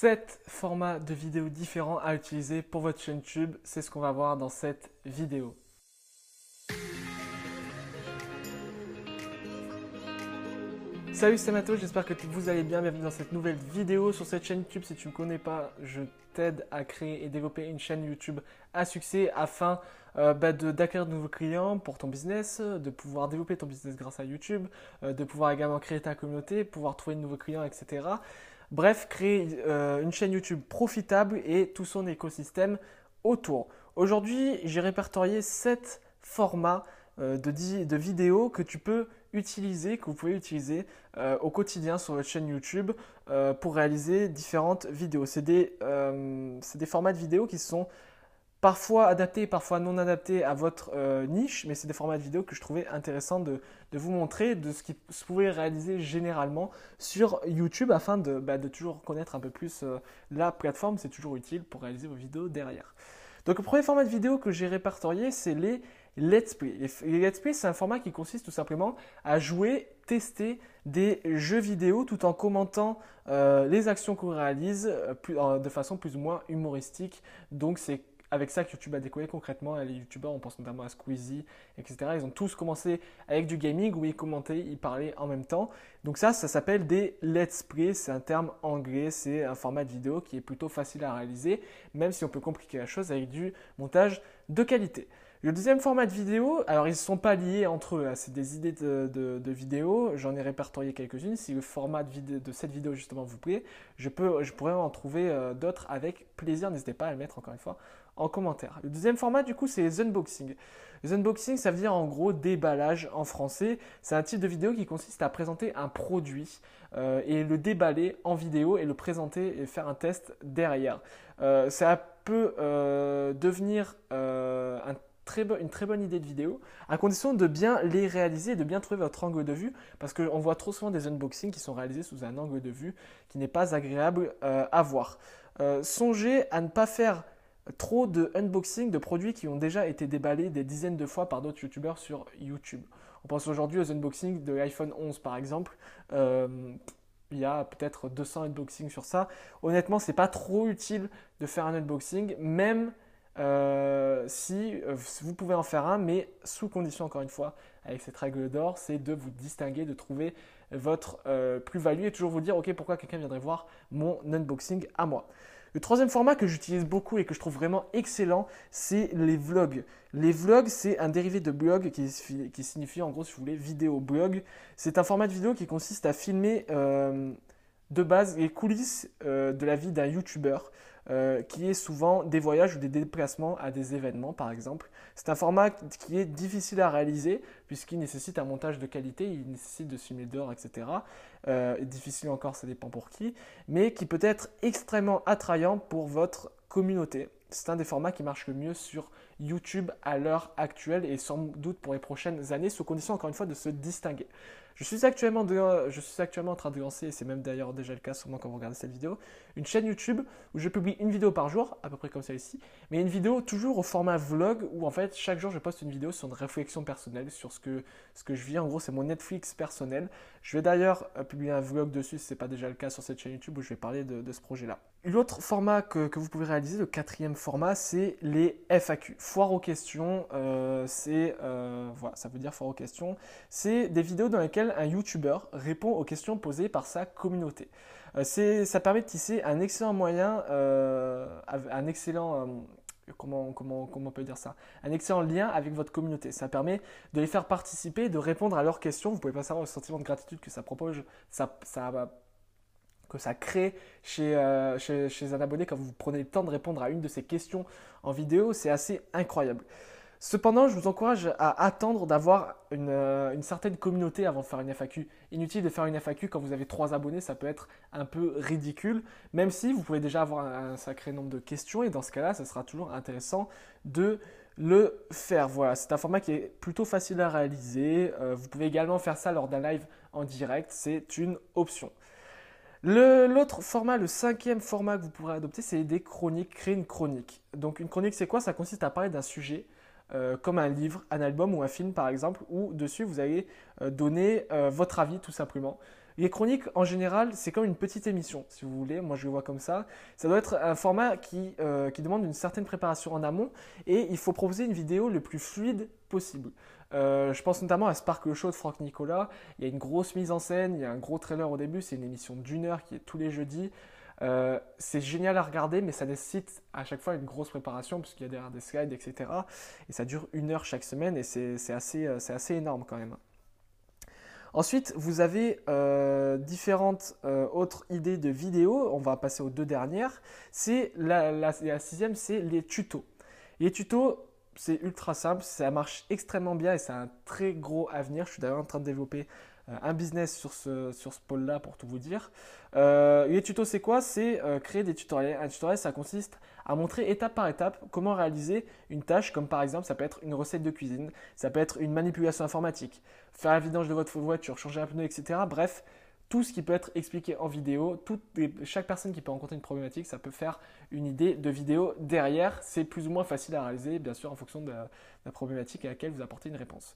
7 formats de vidéos différents à utiliser pour votre chaîne YouTube. C'est ce qu'on va voir dans cette vidéo. Salut, c'est Mato, j'espère que vous allez bien. Bienvenue dans cette nouvelle vidéo sur cette chaîne YouTube. Si tu ne me connais pas, je t'aide à créer et développer une chaîne YouTube à succès afin euh, bah, d'acquérir de, nouveaux clients pour ton business, de pouvoir développer ton business grâce à YouTube, euh, de pouvoir également créer ta communauté, pouvoir trouver de nouveaux clients, etc. Bref, créer euh, une chaîne YouTube profitable et tout son écosystème autour. Aujourd'hui, j'ai répertorié 7 formats de, de vidéos que tu peux utiliser, que vous pouvez utiliser euh, au quotidien sur votre chaîne YouTube euh, pour réaliser différentes vidéos. C'est euh, des, formats de vidéos qui sont parfois adaptés, parfois non adaptés à votre niche, mais c'est des formats de vidéos que je trouvais intéressant de, de, vous montrer de ce qui se pouvait réaliser généralement sur YouTube afin de, bah, de toujours connaître un peu plus la plateforme. C'est toujours utile pour réaliser vos vidéos derrière. Donc le premier format de vidéo que j'ai répertorié, c'est les Let's Play. Les Let's Play, c'est un format qui consiste tout simplement à jouer, tester des jeux vidéo tout en commentant euh, les actions qu'on réalise euh, de façon plus ou moins humoristique. Donc c'est avec ça que YouTube a décollé concrètement. Les YouTubeurs, on pense notamment à Squeezie, etc. Ils ont tous commencé avec du gaming où ils commentaient, ils parlaient en même temps. Donc ça, ça s'appelle des let's play. C'est un terme anglais. C'est un format de vidéo qui est plutôt facile à réaliser, même si on peut compliquer la chose avec du montage de qualité. Le deuxième format de vidéo, alors ils ne sont pas liés entre eux, hein. c'est des idées de, vidéos, j'en ai répertorié quelques-unes. Si le format de, cette vidéo justement vous plaît, je pourrais en trouver euh, d'autres avec plaisir, n'hésitez pas à le mettre encore une fois en commentaire. Le deuxième format du coup c'est les unboxings. Les unboxings ça veut dire en gros déballage en français. C'est un type de vidéo qui consiste à présenter un produit euh, et le déballer en vidéo et le présenter et faire un test derrière. Euh, ça peut devenir un une très bonne idée de vidéo, à condition de bien les réaliser et de bien trouver votre angle de vue, parce qu'on voit trop souvent des unboxings qui sont réalisés sous un angle de vue qui n'est pas agréable euh, à voir. Euh, songez à ne pas faire trop de unboxing de produits qui ont déjà été déballés des dizaines de fois par d'autres youtubeurs sur YouTube. On pense aujourd'hui aux unboxings de l'iPhone 11 par exemple. Euh, il y a peut-être 200 unboxings sur ça. Honnêtement, c'est pas trop utile de faire un unboxing, même euh, si euh, vous pouvez en faire un, mais sous condition encore une fois, avec cette règle d'or, c'est de vous distinguer, de trouver votre euh, plus-value et toujours vous dire, ok, pourquoi quelqu'un viendrait voir mon unboxing à moi. Le troisième format que j'utilise beaucoup et que je trouve vraiment excellent, c'est les vlogs. Les vlogs, c'est un dérivé de blog qui, signifie en gros, si vous voulez, vidéo blog. C'est un format de vidéo qui consiste à filmer de base les coulisses de la vie d'un YouTuber. Euh, qui est souvent des voyages ou des déplacements à des événements, par exemple. C'est un format qui est difficile à réaliser puisqu'il nécessite un montage de qualité, il nécessite de filmer dehors, etc. Euh, difficile encore, ça dépend pour qui, mais qui peut être extrêmement attrayant pour votre communauté. C'est un des formats qui marche le mieux sur YouTube à l'heure actuelle et sans doute pour les prochaines années, sous condition encore une fois de se distinguer. Je suis actuellement, je suis actuellement en train de lancer, et c'est même d'ailleurs déjà le cas sûrement quand vous regardez cette vidéo, une chaîne YouTube où je publie une vidéo par jour, à peu près comme celle-ci, mais une vidéo toujours au format vlog où en fait chaque jour je poste une vidéo sur une réflexion personnelle, sur ce que, ce que je vis. En gros, c'est mon Netflix personnel. Je vais d'ailleurs euh, publier un vlog dessus si ce n'est pas déjà le cas sur cette chaîne YouTube où je vais parler de, ce projet-là. L'autre format que, que, vous pouvez réaliser, le quatrième format, c'est les FAQ. Foire aux questions, euh, c'est euh, voilà, ça veut dire foire aux questions. C'est des vidéos dans lesquelles un YouTuber répond aux questions posées par sa communauté. Euh, ça permet de tisser un excellent moyen, euh, un excellent, euh, comment, comment, on peut dire ça, un excellent lien avec votre communauté. Ça permet de les faire participer, de répondre à leurs questions. Vous pouvez pas savoir le sentiment de gratitude que ça propose, que ça crée chez, chez, chez, un abonné quand vous prenez le temps de répondre à une de ces questions en vidéo, c'est assez incroyable. Cependant, je vous encourage à attendre d'avoir euh, une, certaine communauté avant de faire une FAQ. Inutile de faire une FAQ quand vous avez trois abonnés, ça peut être un peu ridicule, même si vous pouvez déjà avoir un, sacré nombre de questions et dans ce cas-là, ça sera toujours intéressant de le faire. Voilà, c'est un format qui est plutôt facile à réaliser. Euh, vous pouvez également faire ça lors d'un live en direct, c'est une option. L'autre format, le cinquième format que vous pourrez adopter, c'est des chroniques, créer une chronique. Donc une chronique, c'est quoi? Ça consiste à parler d'un sujet euh, comme un livre, un album ou un film par exemple, où dessus vous allez euh, donner euh, votre avis tout simplement. Les chroniques, en général, c'est comme une petite émission, si vous voulez. Moi, je le vois comme ça. Ça doit être un format qui, qui demande une certaine préparation en amont et il faut proposer une vidéo le plus fluide possible. Je pense notamment à Sparkle Show de Franck Nicolas. Il y a une grosse mise en scène, il y a un gros trailer au début. C'est une émission d'une heure qui est tous les jeudis. Euh, c'est génial à regarder, mais ça nécessite à chaque fois une grosse préparation, puisqu'il y a derrière des slides, etc. Et ça dure une heure chaque semaine, et c'est assez, assez énorme quand même. Ensuite, vous avez euh, différentes euh, autres idées de vidéos. On va passer aux deux dernières. C'est la, sixième, c'est les tutos. Les tutos, c'est ultra simple, ça marche extrêmement bien et c'est un très gros avenir. Je suis d'ailleurs en train de développer euh, un business sur ce, sur ce pôle-là pour tout vous dire. Euh, les tutos, c'est quoi? C'est euh, créer des tutoriels. Un tutoriel, ça consiste à montrer étape par étape comment réaliser une tâche, comme par exemple, ça peut être une recette de cuisine, ça peut être une manipulation informatique, faire la vidange de votre voiture, changer un pneu, etc. Bref, tout ce qui peut être expliqué en vidéo, chaque personne qui peut rencontrer une problématique, ça peut faire une idée de vidéo derrière. C'est plus ou moins facile à réaliser, bien sûr, en fonction de la problématique à laquelle vous apportez une réponse.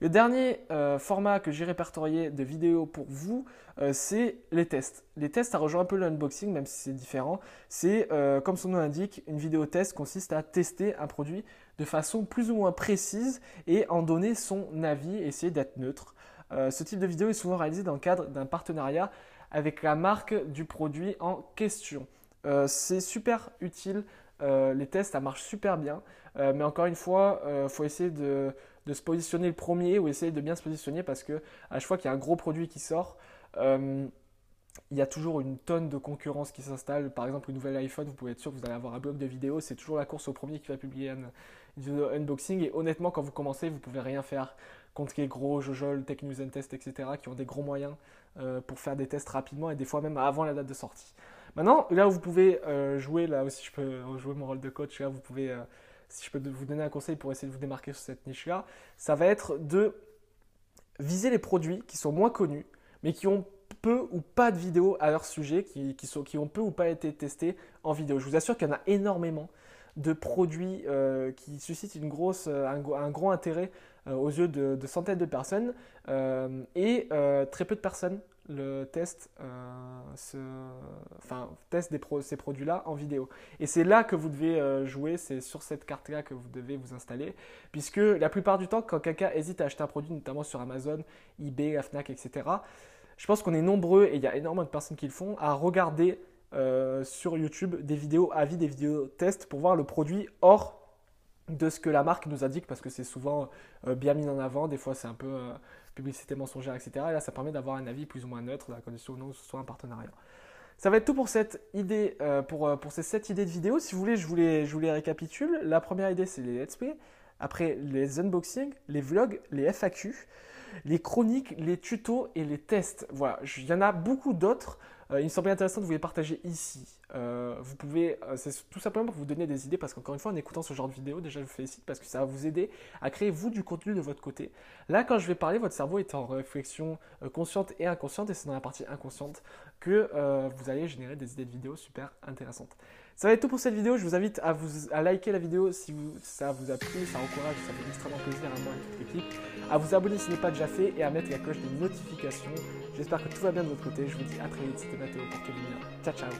Le dernier euh, format que j'ai répertorié de vidéos pour vous, euh, c'est les tests. Les tests, ça rejoint un peu l'unboxing, même si c'est différent. C'est, euh, comme son nom l'indique, une vidéo test consiste à tester un produit de façon plus ou moins précise et en donner son avis, essayer d'être neutre. ce type de vidéo est souvent réalisé dans le cadre d'un partenariat avec la marque du produit en question. c'est super utile. les tests, ça marche super bien. mais encore une fois, il faut essayer de de se positionner le premier ou essayer de bien se positionner parce que à chaque fois qu'il y a un gros produit qui sort, euh, il y a toujours une tonne de concurrence qui s'installe. Par exemple, une nouvelle iPhone, vous pouvez être sûr que vous allez avoir un blog de vidéos. C'est toujours la course au premier qui va publier vidéo unboxing. Et honnêtement, quand vous commencez, vous pouvez rien faire contre les gros Jojol, Tech News and Test, etc., qui ont des gros moyens euh, pour faire des tests rapidement et des fois même avant la date de sortie. Maintenant, là où vous pouvez euh, jouer, là aussi je peux jouer mon rôle de coach, là vous pouvez si je peux vous donner un conseil pour essayer de vous démarquer sur cette niche-là, ça va être de viser les produits qui sont moins connus, mais qui ont peu ou pas de vidéos à leur sujet, qui, qui, ont peu ou pas été testés en vidéo. Je vous assure qu'il y en a énormément de produits euh, qui suscitent une grosse, euh, un, gros intérêt euh, aux yeux de, centaines de personnes et très peu de personnes le test, euh, enfin, test des ces produits-là en vidéo. Et c'est là que vous devez euh, jouer, c'est sur cette carte-là que vous devez vous installer, puisque la plupart du temps, quand quelqu'un hésite à acheter un produit, notamment sur Amazon, eBay, la Fnac, etc., je pense qu'on est nombreux, et il y a énormément de personnes qui le font, à regarder euh, sur YouTube des vidéos avis, des vidéos tests pour voir le produit hors de ce que la marque nous indique parce que c'est souvent bien mis en avant. Des fois, c'est un peu publicité mensongère, etc. Et là, ça permet d'avoir un avis plus ou moins neutre, la condition non, ce soit un partenariat. Ça va être tout pour cette idée, euh, pour, euh, pour ces 7 idées de vidéo. Si vous voulez, je vous les, je vous les récapitule. La première idée, c'est les let's play. Après, les unboxings, les vlogs, les FAQ, les chroniques, les tutos et les tests. Voilà, il y en a beaucoup d'autres. Euh, il me semblait intéressant de vous les partager ici. Euh, vous pouvez, euh, c'est tout simplement pour vous donner des idées parce qu'encore une fois, en écoutant ce genre de vidéo, déjà je vous félicite parce que ça va vous aider à créer vous du contenu de votre côté. Là, quand je vais parler, votre cerveau est en réflexion consciente et inconsciente et c'est dans la partie inconsciente que vous allez générer des idées de vidéos super intéressantes. Ça va être tout pour cette vidéo. Je vous invite à, vous, liker la vidéo si ça vous a plu, ça encourage, ça fait extrêmement plaisir à moi et à toute l'équipe. À vous abonner si ce n'est pas déjà fait et à mettre la cloche de notification. J'espère que tout va bien de votre côté. Je vous dis à très vite. C'était Mathéo pour Kevin. Ciao, ciao.